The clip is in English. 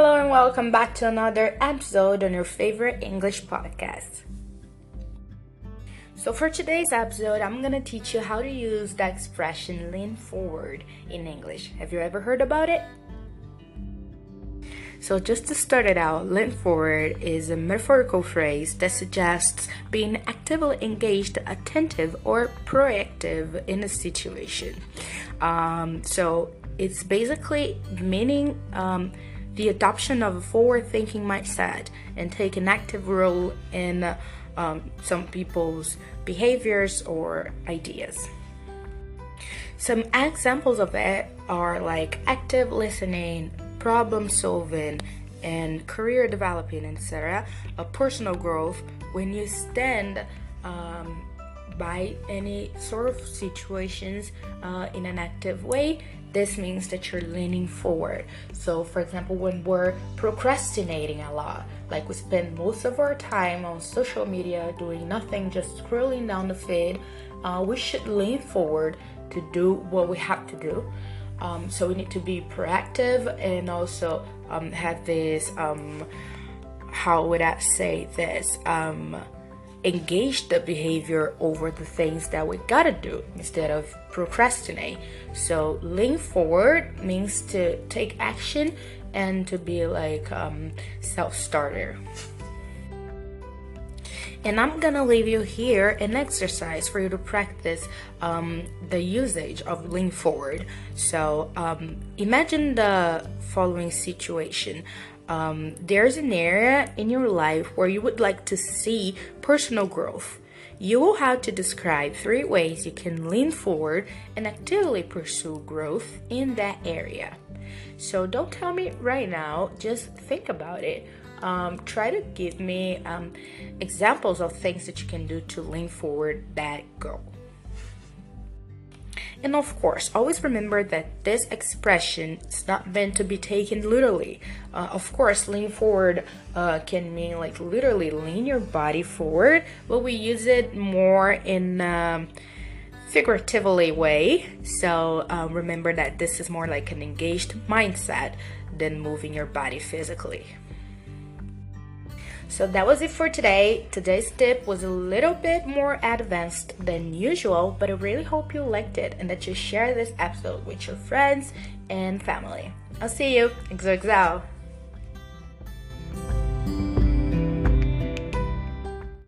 Hello and welcome back to another episode on your favorite English podcast. So, for today's episode, I'm gonna teach you how to use the expression lean forward in English. Have you ever heard about it? So, just to start it out, lean forward is a metaphorical phrase that suggests being actively engaged, attentive, or proactive in a situation. Um, so, it's basically meaning um, the adoption of a forward thinking mindset and take an active role in um, some people's behaviors or ideas. Some examples of it are like active listening, problem solving, and career developing, etc. A personal growth when you stand um, by any sort of situations uh, in an active way this means that you're leaning forward. So, for example, when we're procrastinating a lot, like we spend most of our time on social media doing nothing, just scrolling down the feed, uh, we should lean forward to do what we have to do. Um, so, we need to be proactive and also um, have this, um, how would I say this? Engage the behavior over the things that we gotta do instead of procrastinate. So lean forward means to take action and to be like um, self-starter. And I'm gonna leave you here an exercise for you to practice um, the usage of lean forward. So um, imagine the following situation um, there's an area in your life where you would like to see personal growth. You will have to describe three ways you can lean forward and actively pursue growth in that area. So don't tell me right now, just think about it. Um, try to give me um, examples of things that you can do to lean forward that goal. And of course, always remember that this expression is not meant to be taken literally. Uh, of course, lean forward uh, can mean like literally lean your body forward, but we use it more in um, figuratively way. So uh, remember that this is more like an engaged mindset than moving your body physically. So that was it for today. Today's tip was a little bit more advanced than usual, but I really hope you liked it and that you share this episode with your friends and family. I'll see you. XOXO.